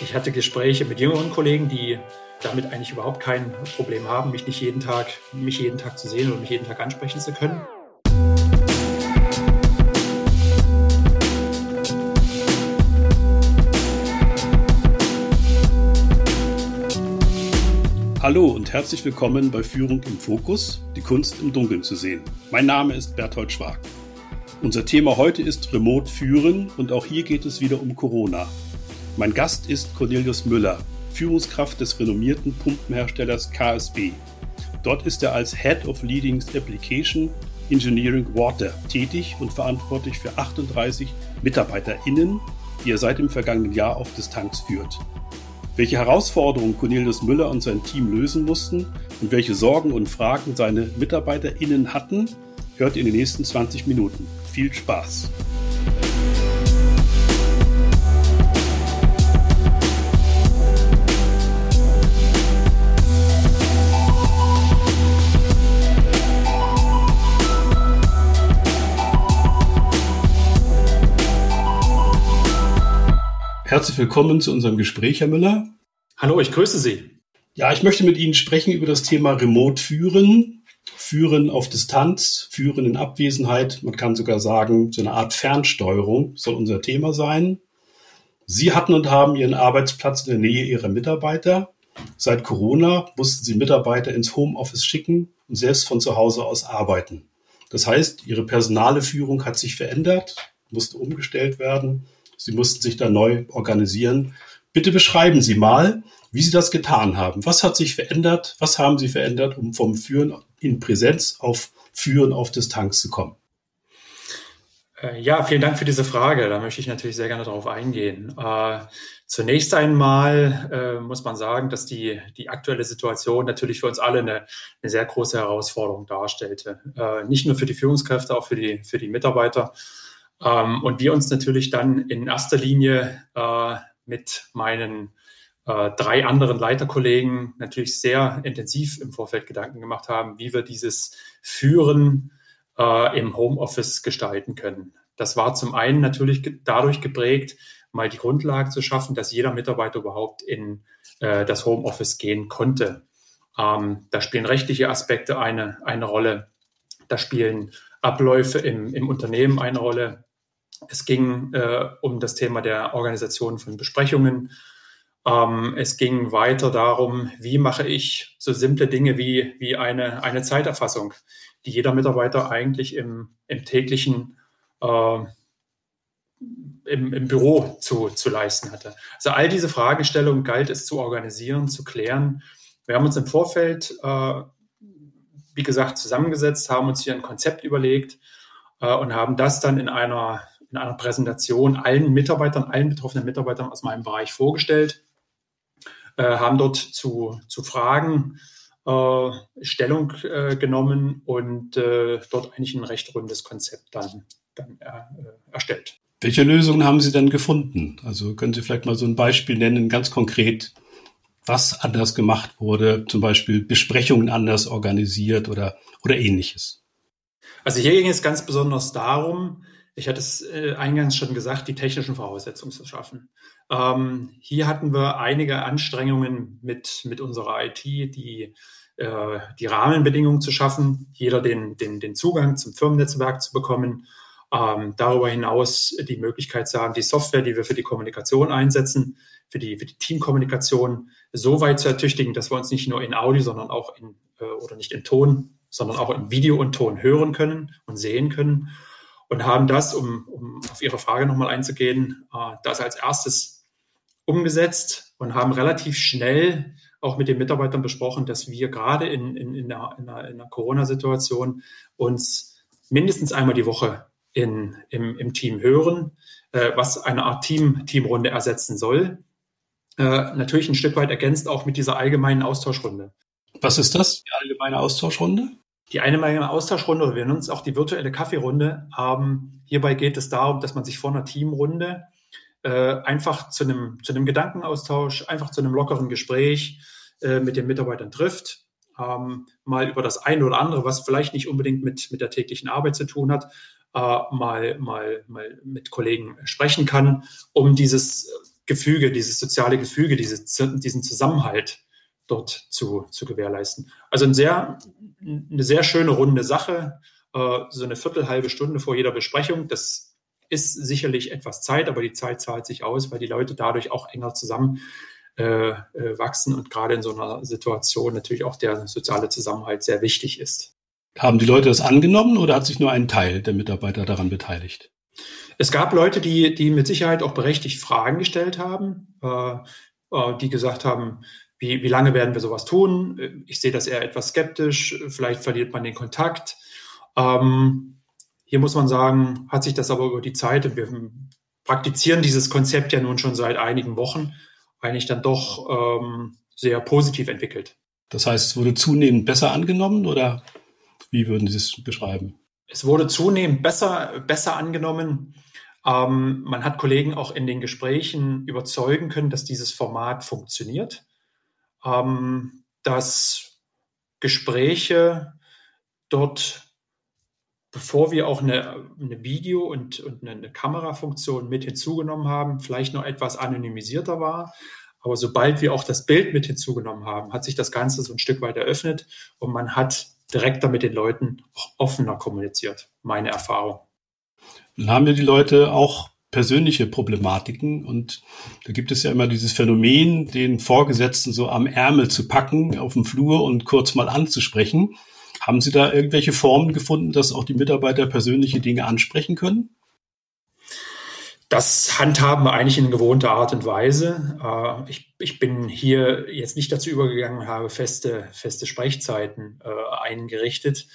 Ich hatte Gespräche mit jüngeren Kollegen, die damit eigentlich überhaupt kein Problem haben, mich nicht jeden Tag, mich jeden Tag zu sehen oder mich jeden Tag ansprechen zu können. Hallo und herzlich willkommen bei Führung im Fokus, die Kunst im Dunkeln zu sehen. Mein Name ist Berthold Schwag. Unser Thema heute ist Remote Führen und auch hier geht es wieder um Corona. Mein Gast ist Cornelius Müller, Führungskraft des renommierten Pumpenherstellers KSB. Dort ist er als Head of Leading Application Engineering Water tätig und verantwortlich für 38 MitarbeiterInnen, die er seit dem vergangenen Jahr auf Distanz führt. Welche Herausforderungen Cornelius Müller und sein Team lösen mussten und welche Sorgen und Fragen seine MitarbeiterInnen hatten, hört ihr in den nächsten 20 Minuten. Viel Spaß! Herzlich willkommen zu unserem Gespräch, Herr Müller. Hallo, ich grüße Sie. Ja, ich möchte mit Ihnen sprechen über das Thema Remote Führen, Führen auf Distanz, Führen in Abwesenheit. Man kann sogar sagen, so eine Art Fernsteuerung soll unser Thema sein. Sie hatten und haben Ihren Arbeitsplatz in der Nähe Ihrer Mitarbeiter. Seit Corona mussten Sie Mitarbeiter ins Homeoffice schicken und selbst von zu Hause aus arbeiten. Das heißt, Ihre personale Führung hat sich verändert, musste umgestellt werden Sie mussten sich da neu organisieren. Bitte beschreiben Sie mal, wie Sie das getan haben. Was hat sich verändert? Was haben Sie verändert, um vom Führen in Präsenz auf Führen auf Distanz zu kommen? Äh, ja, vielen Dank für diese Frage. Da möchte ich natürlich sehr gerne darauf eingehen. Äh, zunächst einmal äh, muss man sagen, dass die, die aktuelle Situation natürlich für uns alle eine, eine sehr große Herausforderung darstellte. Äh, nicht nur für die Führungskräfte, auch für die, für die Mitarbeiter. Ähm, und wir uns natürlich dann in erster Linie äh, mit meinen äh, drei anderen Leiterkollegen natürlich sehr intensiv im Vorfeld Gedanken gemacht haben, wie wir dieses Führen äh, im Homeoffice gestalten können. Das war zum einen natürlich dadurch geprägt, mal die Grundlage zu schaffen, dass jeder Mitarbeiter überhaupt in äh, das Homeoffice gehen konnte. Ähm, da spielen rechtliche Aspekte eine, eine Rolle. Da spielen Abläufe im, im Unternehmen eine Rolle. Es ging äh, um das Thema der Organisation von Besprechungen. Ähm, es ging weiter darum, wie mache ich so simple Dinge wie, wie eine, eine Zeiterfassung, die jeder Mitarbeiter eigentlich im, im täglichen äh, im, im Büro zu, zu leisten hatte. Also all diese Fragestellungen galt es zu organisieren, zu klären. Wir haben uns im Vorfeld, äh, wie gesagt, zusammengesetzt, haben uns hier ein Konzept überlegt äh, und haben das dann in einer in einer Präsentation allen Mitarbeitern, allen betroffenen Mitarbeitern aus meinem Bereich vorgestellt, äh, haben dort zu, zu Fragen äh, Stellung äh, genommen und äh, dort eigentlich ein recht rundes Konzept dann, dann äh, erstellt. Welche Lösungen haben Sie denn gefunden? Also können Sie vielleicht mal so ein Beispiel nennen, ganz konkret, was anders gemacht wurde, zum Beispiel Besprechungen anders organisiert oder, oder ähnliches? Also hier ging es ganz besonders darum, ich hatte es äh, eingangs schon gesagt, die technischen Voraussetzungen zu schaffen. Ähm, hier hatten wir einige Anstrengungen mit, mit unserer IT, die, äh, die Rahmenbedingungen zu schaffen, jeder den, den, den Zugang zum Firmennetzwerk zu bekommen, ähm, darüber hinaus die Möglichkeit zu haben, die Software, die wir für die Kommunikation einsetzen, für die, für die Teamkommunikation so weit zu ertüchtigen, dass wir uns nicht nur in Audio, sondern auch in, äh, oder nicht in Ton, sondern auch in Video und Ton hören können und sehen können und haben das, um, um auf Ihre Frage nochmal einzugehen, äh, das als erstes umgesetzt und haben relativ schnell auch mit den Mitarbeitern besprochen, dass wir gerade in, in, in einer, in einer, einer Corona-Situation uns mindestens einmal die Woche in, im, im Team hören, äh, was eine Art Team, Teamrunde ersetzen soll. Äh, natürlich ein Stück weit ergänzt auch mit dieser allgemeinen Austauschrunde. Was ist das, die allgemeine Austauschrunde? Die eine Menge Austauschrunde, oder wir nennen es auch die virtuelle Kaffeerunde. Ähm, hierbei geht es darum, dass man sich vor einer Teamrunde äh, einfach zu einem, zu einem Gedankenaustausch, einfach zu einem lockeren Gespräch äh, mit den Mitarbeitern trifft. Ähm, mal über das eine oder andere, was vielleicht nicht unbedingt mit, mit der täglichen Arbeit zu tun hat, äh, mal, mal, mal mit Kollegen sprechen kann, um dieses Gefüge, dieses soziale Gefüge, diese, diesen Zusammenhalt dort zu, zu gewährleisten. Also ein sehr, eine sehr schöne runde Sache, äh, so eine Viertel, halbe Stunde vor jeder Besprechung. Das ist sicherlich etwas Zeit, aber die Zeit zahlt sich aus, weil die Leute dadurch auch enger zusammen äh, äh, wachsen und gerade in so einer Situation natürlich auch der soziale Zusammenhalt sehr wichtig ist. Haben die Leute das angenommen oder hat sich nur ein Teil der Mitarbeiter daran beteiligt? Es gab Leute, die, die mit Sicherheit auch berechtigt Fragen gestellt haben, äh, die gesagt haben, wie, wie lange werden wir sowas tun? Ich sehe das eher etwas skeptisch, vielleicht verliert man den Kontakt. Ähm, hier muss man sagen, hat sich das aber über die Zeit, und wir praktizieren dieses Konzept ja nun schon seit einigen Wochen, eigentlich dann doch ähm, sehr positiv entwickelt. Das heißt, es wurde zunehmend besser angenommen oder wie würden Sie es beschreiben? Es wurde zunehmend besser, besser angenommen. Ähm, man hat Kollegen auch in den Gesprächen überzeugen können, dass dieses Format funktioniert, ähm, dass Gespräche dort, bevor wir auch eine, eine Video- und, und eine Kamerafunktion mit hinzugenommen haben, vielleicht noch etwas anonymisierter war. Aber sobald wir auch das Bild mit hinzugenommen haben, hat sich das Ganze so ein Stück weit eröffnet und man hat direkter mit den Leuten auch offener kommuniziert. Meine Erfahrung. Dann haben ja die Leute auch persönliche Problematiken und da gibt es ja immer dieses Phänomen, den Vorgesetzten so am Ärmel zu packen, auf dem Flur und kurz mal anzusprechen. Haben Sie da irgendwelche Formen gefunden, dass auch die Mitarbeiter persönliche Dinge ansprechen können? Das handhaben wir eigentlich in gewohnter Art und Weise. Äh, ich, ich, bin hier jetzt nicht dazu übergegangen, habe feste, feste Sprechzeiten äh, eingerichtet.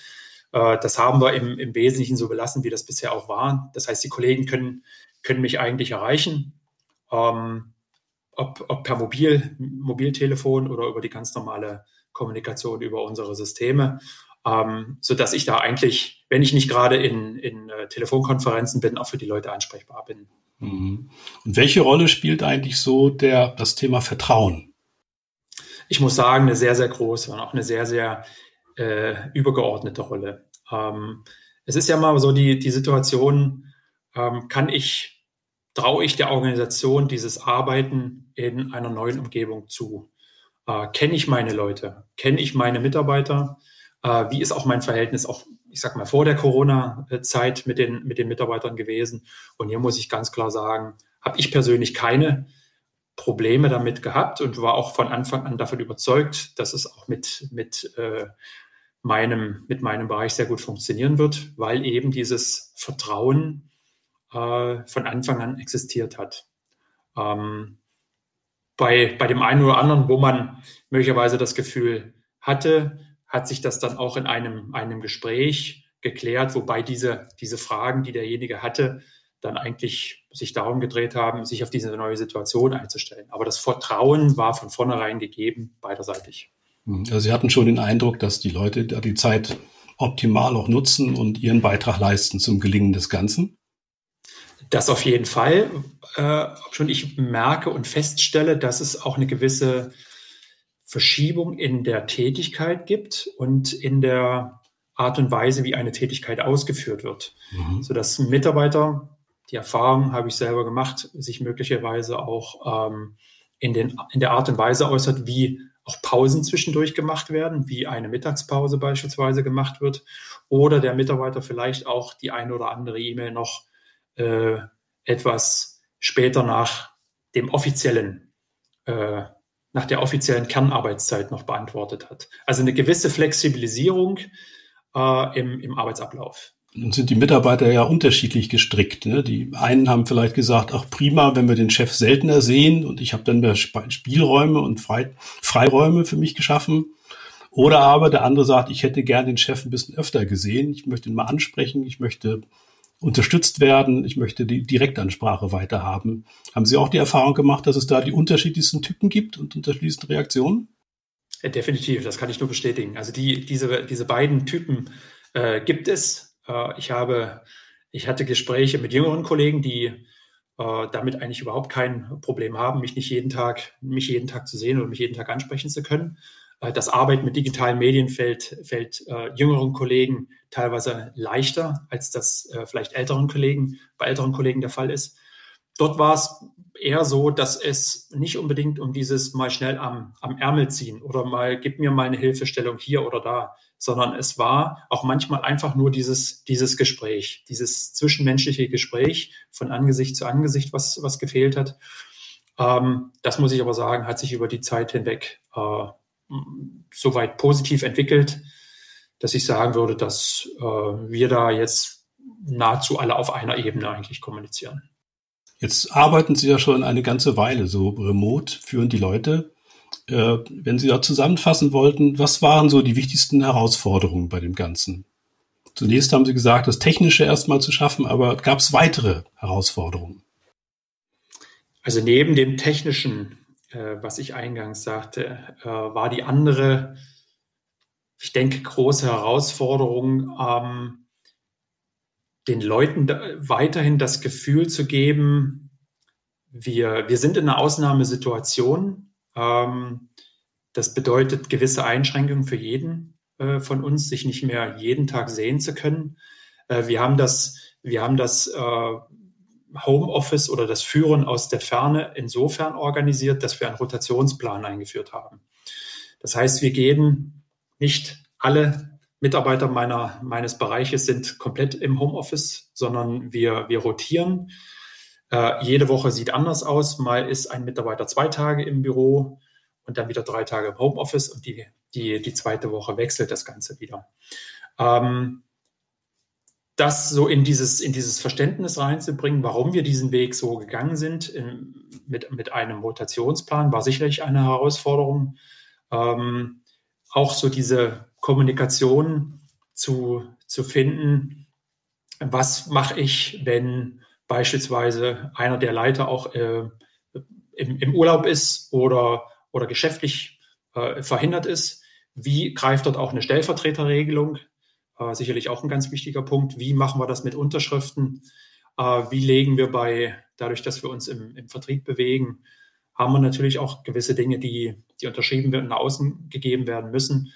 Äh, das haben wir im, im Wesentlichen so belassen, wie das bisher auch war. Das heißt, die Kollegen können, können mich eigentlich erreichen, ähm, ob, ob per Mobil, Mobiltelefon oder über die ganz normale Kommunikation über unsere Systeme. Ähm, so dass ich da eigentlich, wenn ich nicht gerade in, in äh, Telefonkonferenzen bin, auch für die Leute ansprechbar bin. Mhm. Und welche Rolle spielt eigentlich so der, das Thema Vertrauen? Ich muss sagen, eine sehr, sehr große und auch eine sehr, sehr äh, übergeordnete Rolle. Ähm, es ist ja mal so die, die Situation, ähm, kann ich, traue ich der Organisation dieses Arbeiten in einer neuen Umgebung zu? Äh, Kenne ich meine Leute? Kenne ich meine Mitarbeiter? Äh, wie ist auch mein Verhältnis auch ich sag mal, vor der Corona-Zeit mit den, mit den Mitarbeitern gewesen. Und hier muss ich ganz klar sagen, habe ich persönlich keine Probleme damit gehabt und war auch von Anfang an davon überzeugt, dass es auch mit, mit, äh, meinem, mit meinem Bereich sehr gut funktionieren wird, weil eben dieses Vertrauen äh, von Anfang an existiert hat. Ähm, bei, bei dem einen oder anderen, wo man möglicherweise das Gefühl hatte, hat sich das dann auch in einem, einem Gespräch geklärt, wobei diese, diese Fragen, die derjenige hatte, dann eigentlich sich darum gedreht haben, sich auf diese neue Situation einzustellen. Aber das Vertrauen war von vornherein gegeben, beiderseitig. Mhm. Also Sie hatten schon den Eindruck, dass die Leute da die Zeit optimal auch nutzen und ihren Beitrag leisten zum Gelingen des Ganzen? Das auf jeden Fall. Äh, schon ich merke und feststelle, dass es auch eine gewisse Verschiebung in der Tätigkeit gibt und in der Art und Weise, wie eine Tätigkeit ausgeführt wird. Mhm. Sodass Mitarbeiter, die Erfahrung habe ich selber gemacht, sich möglicherweise auch ähm, in, den, in der Art und Weise äußert, wie auch Pausen zwischendurch gemacht werden, wie eine Mittagspause beispielsweise gemacht wird, oder der Mitarbeiter vielleicht auch die eine oder andere E-Mail noch äh, etwas später nach dem offiziellen äh, nach der offiziellen Kernarbeitszeit noch beantwortet hat. Also eine gewisse Flexibilisierung äh, im, im Arbeitsablauf. Nun sind die Mitarbeiter ja unterschiedlich gestrickt. Ne? Die einen haben vielleicht gesagt, ach prima, wenn wir den Chef seltener sehen und ich habe dann mehr Spielräume und Frei Freiräume für mich geschaffen. Oder aber der andere sagt, ich hätte gern den Chef ein bisschen öfter gesehen, ich möchte ihn mal ansprechen, ich möchte unterstützt werden. Ich möchte die Direktansprache weiterhaben. Haben Sie auch die Erfahrung gemacht, dass es da die unterschiedlichsten Typen gibt und unterschiedlichsten Reaktionen? Ja, definitiv, das kann ich nur bestätigen. Also die, diese, diese beiden Typen äh, gibt es. Äh, ich habe, ich hatte Gespräche mit jüngeren Kollegen, die äh, damit eigentlich überhaupt kein Problem haben, mich nicht jeden Tag, mich jeden Tag zu sehen oder mich jeden Tag ansprechen zu können. Äh, das Arbeiten mit digitalen Medien fällt, fällt äh, jüngeren Kollegen teilweise leichter, als das äh, vielleicht älteren Kollegen, bei älteren Kollegen der Fall ist. dort war es eher so, dass es nicht unbedingt um dieses mal schnell am, am Ärmel ziehen oder mal, gib mir mal eine Hilfestellung hier oder da, sondern es war auch manchmal einfach nur dieses, dieses Gespräch, dieses zwischenmenschliche Gespräch von Angesicht zu Angesicht, was, was gefehlt hat. Ähm, das muss ich aber sagen, hat sich über die Zeit hinweg äh, soweit positiv entwickelt, dass ich sagen würde, dass äh, wir da jetzt nahezu alle auf einer Ebene eigentlich kommunizieren. Jetzt arbeiten Sie ja schon eine ganze Weile so remote, führen die Leute. Äh, wenn Sie da zusammenfassen wollten, was waren so die wichtigsten Herausforderungen bei dem Ganzen? Zunächst haben Sie gesagt, das Technische erstmal zu schaffen, aber gab es weitere Herausforderungen? Also neben dem Technischen, äh, was ich eingangs sagte, äh, war die andere, ich denke, große Herausforderung, ähm, den Leuten weiterhin das Gefühl zu geben, wir, wir sind in einer Ausnahmesituation. Ähm, das bedeutet gewisse Einschränkungen für jeden äh, von uns, sich nicht mehr jeden Tag sehen zu können. Äh, wir haben das, wir haben das äh, Homeoffice oder das Führen aus der Ferne insofern organisiert, dass wir einen Rotationsplan eingeführt haben. Das heißt, wir gehen nicht alle Mitarbeiter meiner, meines Bereiches sind komplett im Homeoffice, sondern wir, wir rotieren. Äh, jede Woche sieht anders aus. Mal ist ein Mitarbeiter zwei Tage im Büro und dann wieder drei Tage im Homeoffice und die, die, die zweite Woche wechselt das Ganze wieder. Ähm, das so in dieses, in dieses Verständnis reinzubringen, warum wir diesen Weg so gegangen sind in, mit, mit einem Rotationsplan, war sicherlich eine Herausforderung. Ähm, auch so diese Kommunikation zu, zu finden. Was mache ich, wenn beispielsweise einer der Leiter auch äh, im, im, Urlaub ist oder, oder geschäftlich äh, verhindert ist? Wie greift dort auch eine Stellvertreterregelung? Äh, sicherlich auch ein ganz wichtiger Punkt. Wie machen wir das mit Unterschriften? Äh, wie legen wir bei, dadurch, dass wir uns im, im Vertrieb bewegen, haben wir natürlich auch gewisse Dinge, die, die unterschrieben werden, nach außen gegeben werden müssen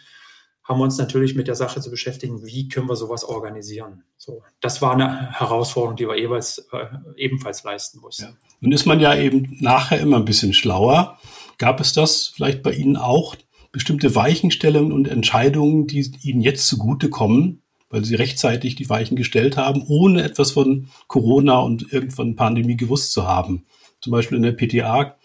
haben wir uns natürlich mit der Sache zu beschäftigen, wie können wir sowas organisieren. So, das war eine Herausforderung, die wir jeweils, äh, ebenfalls leisten mussten. Ja. Nun ist man ja eben nachher immer ein bisschen schlauer. Gab es das vielleicht bei Ihnen auch, bestimmte Weichenstellungen und Entscheidungen, die Ihnen jetzt zugutekommen, weil Sie rechtzeitig die Weichen gestellt haben, ohne etwas von Corona und irgendwann Pandemie gewusst zu haben? Zum Beispiel in der PTA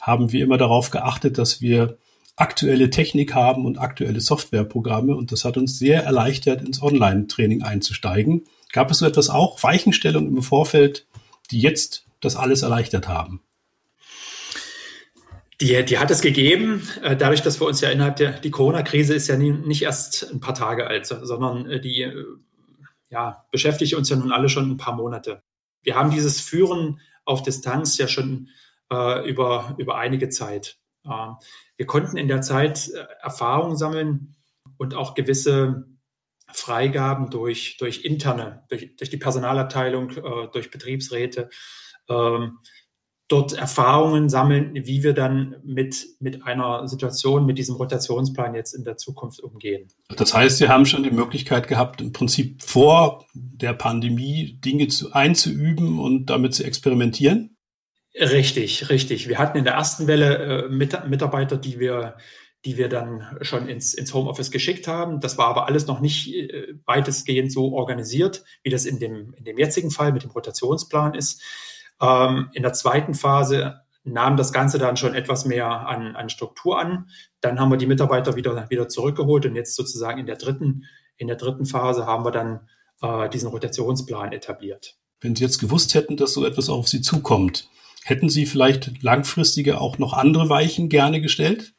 haben wir immer darauf geachtet, dass wir aktuelle Technik haben und aktuelle Softwareprogramme und das hat uns sehr erleichtert, ins Online-Training einzusteigen. Gab es so etwas auch, Weichenstellungen im Vorfeld, die jetzt das alles erleichtert haben? Die, die hat es gegeben, äh, dadurch, dass wir uns ja innerhalb der die Corona-Krise ist ja nie, nicht erst ein paar Tage alt, sondern äh, die äh, ja, beschäftigt uns ja nun alle schon ein paar Monate. Wir haben dieses Führen auf Distanz ja schon äh, über, über einige Zeit. Ähm, wir konnten in der Zeit äh, Erfahrungen sammeln und auch gewisse Freigaben durch, durch interne, durch, durch die Personalabteilung, äh, durch Betriebsräte, ähm, dort Erfahrungen sammeln, wie wir dann mit, mit einer Situation, mit diesem Rotationsplan jetzt in der Zukunft umgehen. Das heißt, Sie haben schon die Möglichkeit gehabt, im Prinzip vor der Pandemie Dinge zu, einzuüben und damit zu experimentieren? Richtig, richtig. Wir hatten in der ersten Welle äh, Mit Mitarbeiter, die wir, die wir dann schon ins, ins Homeoffice geschickt haben. Das war aber alles noch nicht äh, weitestgehend so organisiert, wie das in dem, in dem jetzigen Fall mit dem Rotationsplan ist. Ähm, in der zweiten Phase nahm das Ganze dann schon etwas mehr an, an Struktur an. Dann haben wir die Mitarbeiter wieder, wieder zurückgeholt und jetzt sozusagen in der dritten, in der dritten Phase haben wir dann äh, diesen Rotationsplan etabliert. Wenn Sie jetzt gewusst hätten, dass so etwas auf Sie zukommt, Hätten Sie vielleicht langfristige auch noch andere Weichen gerne gestellt?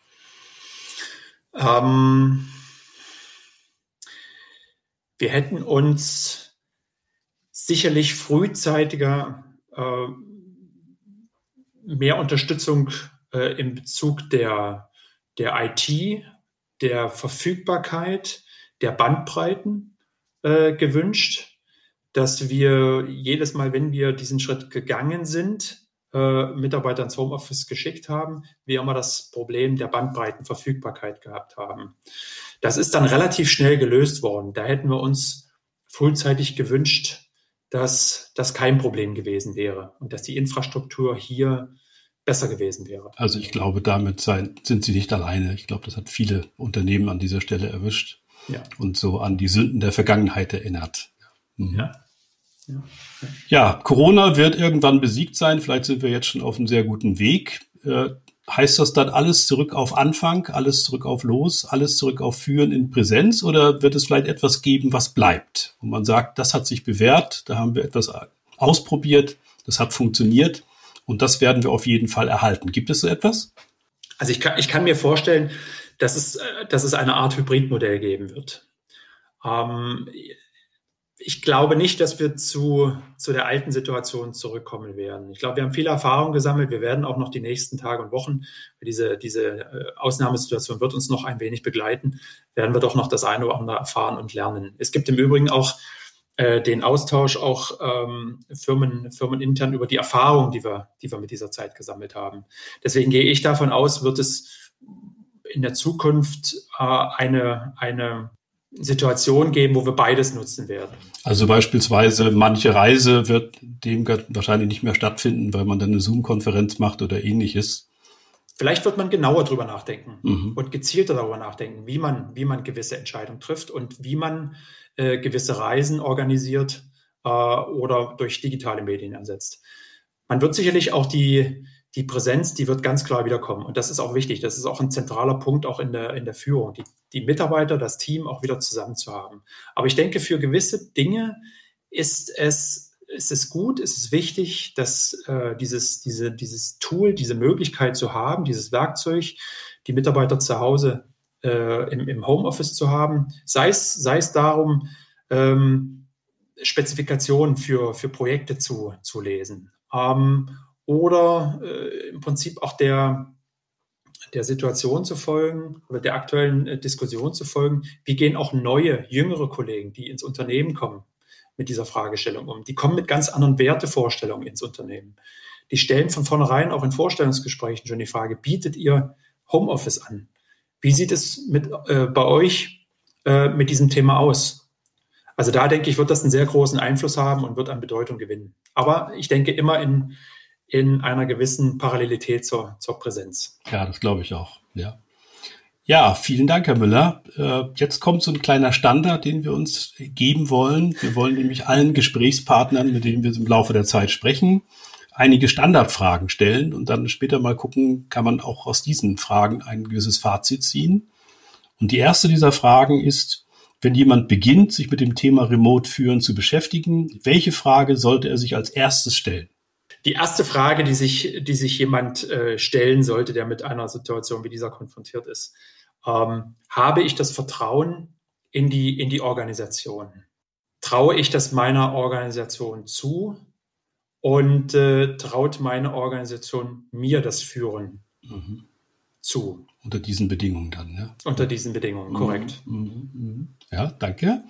Ähm, wir hätten uns sicherlich frühzeitiger mehr Unterstützung äh, in Bezug der, der IT, der Verfügbarkeit, der Bandbreiten äh, gewünscht, dass wir jedes Mal, wenn wir diesen Schritt gegangen sind, äh, Mitarbeiter ins Homeoffice geschickt haben, wir immer das Problem der Bandbreitenverfügbarkeit gehabt haben. Das ist dann relativ schnell gelöst worden. Da hätten wir uns frühzeitig gewünscht, dass das kein Problem gewesen wäre und dass die Infrastruktur hier besser gewesen wäre. Also ich glaube, damit sein, sind Sie nicht alleine. Ich glaube, das hat viele Unternehmen an dieser Stelle erwischt ja. und so an die Sünden der Vergangenheit erinnert. Mhm. Ja. Ja. ja. Corona wird irgendwann besiegt sein. Vielleicht sind wir jetzt schon auf einem sehr guten Weg. Äh, heißt das dann alles zurück auf Anfang, alles zurück auf Los, alles zurück auf Führen in Präsenz oder wird es vielleicht etwas geben, was bleibt? Und man sagt, das hat sich bewährt, da haben wir etwas ausprobiert, das hat funktioniert und das werden wir auf jeden Fall erhalten. Gibt es so etwas? Also ich kann, ich kann mir vorstellen, dass es, äh, dass es eine Art Hybridmodell geben wird. Ähm, ich glaube nicht, dass wir zu, zu der alten Situation zurückkommen werden. Ich glaube, wir haben viele Erfahrungen gesammelt. Wir werden auch noch die nächsten Tage und Wochen, diese, diese äh, Ausnahmesituation wird uns noch ein wenig begleiten, werden wir doch noch das eine oder andere erfahren und lernen. Es gibt im Übrigen auch äh, den Austausch auch ähm, Firmen, firmenintern über die Erfahrungen, die wir, die wir mit dieser Zeit gesammelt haben. Deswegen gehe ich davon aus, wird es in der Zukunft äh, eine, eine Situation geben, wo wir beides nutzen werden. Also beispielsweise manche Reise wird dem wahrscheinlich nicht mehr stattfinden, weil man dann eine Zoom-Konferenz macht oder ähnliches. Vielleicht wird man genauer darüber nachdenken mhm. und gezielter darüber nachdenken, wie man, wie man gewisse Entscheidungen trifft und wie man äh, gewisse Reisen organisiert äh, oder durch digitale Medien ersetzt. Man wird sicherlich auch die, die Präsenz, die wird ganz klar wiederkommen. Und das ist auch wichtig. Das ist auch ein zentraler Punkt auch in der, in der Führung, die, die Mitarbeiter, das Team auch wieder zusammen zu haben. Aber ich denke, für gewisse Dinge ist es, ist es gut, ist es wichtig, dass äh, dieses, diese, dieses Tool, diese Möglichkeit zu haben, dieses Werkzeug, die Mitarbeiter zu Hause äh, im, im Homeoffice zu haben, sei es, sei es darum, ähm, Spezifikationen für, für Projekte zu, zu lesen. Ähm, oder äh, im Prinzip auch der, der Situation zu folgen oder der aktuellen äh, Diskussion zu folgen, wie gehen auch neue, jüngere Kollegen, die ins Unternehmen kommen, mit dieser Fragestellung um. Die kommen mit ganz anderen Wertevorstellungen ins Unternehmen. Die stellen von vornherein auch in Vorstellungsgesprächen schon die Frage, bietet ihr Homeoffice an? Wie sieht es mit, äh, bei euch äh, mit diesem Thema aus? Also da denke ich, wird das einen sehr großen Einfluss haben und wird an Bedeutung gewinnen. Aber ich denke immer in, in einer gewissen Parallelität zur, zur Präsenz. Ja, das glaube ich auch. Ja. Ja, vielen Dank, Herr Müller. Äh, jetzt kommt so ein kleiner Standard, den wir uns geben wollen. Wir wollen nämlich allen Gesprächspartnern, mit denen wir im Laufe der Zeit sprechen, einige Standardfragen stellen und dann später mal gucken, kann man auch aus diesen Fragen ein gewisses Fazit ziehen. Und die erste dieser Fragen ist, wenn jemand beginnt, sich mit dem Thema Remote führen zu beschäftigen, welche Frage sollte er sich als erstes stellen? Die erste Frage, die sich, die sich jemand äh, stellen sollte, der mit einer Situation wie dieser konfrontiert ist. Ähm, habe ich das Vertrauen in die, in die Organisation? Traue ich das meiner Organisation zu? Und äh, traut meine Organisation mir das Führen mhm. zu? Unter diesen Bedingungen dann, ja? Unter diesen Bedingungen, korrekt. Mhm. mhm. Mhm. Ja, danke.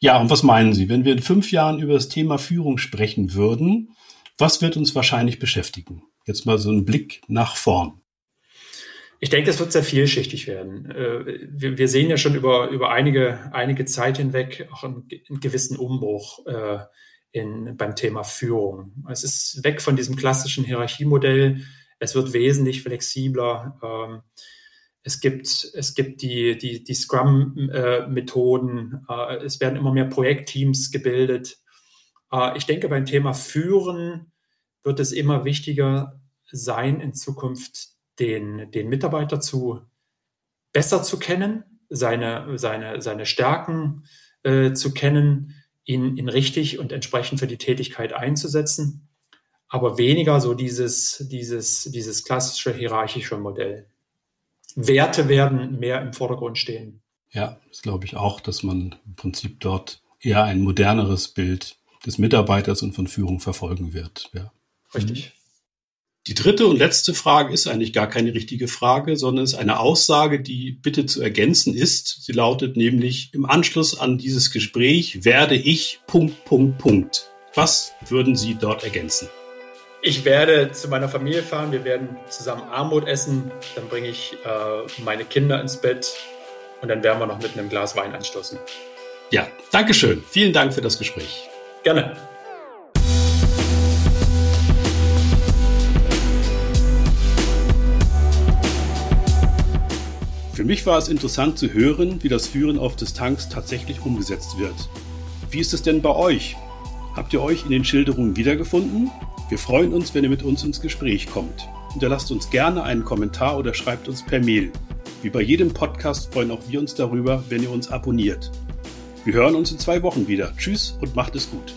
Ja, und was meinen Sie, wenn wir in fünf Jahren über das Thema Führung sprechen würden, was wird uns wahrscheinlich beschäftigen? Jetzt mal so ein Blick nach vorn. Ich denke, es wird sehr vielschichtig werden. Äh, wir, sehen ja schon über, über einige, einige Zeit hinweg auch einen, gewissen Umbruch äh, in, beim Thema Führung. Es ist weg von diesem klassischen Hierarchiemodell. Es wird wesentlich flexibler. Ähm, es gibt, es gibt die, die, die Scrum-Methoden. Äh, es werden immer mehr Projektteams gebildet. Äh, ich denke, beim Thema Führen wird es immer wichtiger sein, in Zukunft den, den Mitarbeiter zu besser zu kennen, seine, seine, seine Stärken äh, zu kennen, ihn, ihn richtig und entsprechend für die Tätigkeit einzusetzen, aber weniger so dieses, dieses, dieses klassische hierarchische Modell. Werte werden mehr im Vordergrund stehen. Ja, das glaube ich auch, dass man im Prinzip dort eher ein moderneres Bild des Mitarbeiters und von Führung verfolgen wird. Ja. Richtig. Die dritte und letzte Frage ist eigentlich gar keine richtige Frage, sondern ist eine Aussage, die bitte zu ergänzen ist. Sie lautet nämlich, im Anschluss an dieses Gespräch werde ich Punkt, Punkt, Punkt. Was würden Sie dort ergänzen? Ich werde zu meiner Familie fahren, wir werden zusammen Armut essen, dann bringe ich äh, meine Kinder ins Bett und dann werden wir noch mit einem Glas Wein anstoßen. Ja, Dankeschön. Vielen Dank für das Gespräch. Gerne. Für mich war es interessant zu hören, wie das Führen auf Distanz tatsächlich umgesetzt wird. Wie ist es denn bei euch? Habt ihr euch in den Schilderungen wiedergefunden? Wir freuen uns, wenn ihr mit uns ins Gespräch kommt. Hinterlasst uns gerne einen Kommentar oder schreibt uns per Mail. Wie bei jedem Podcast freuen auch wir uns darüber, wenn ihr uns abonniert. Wir hören uns in zwei Wochen wieder. Tschüss und macht es gut.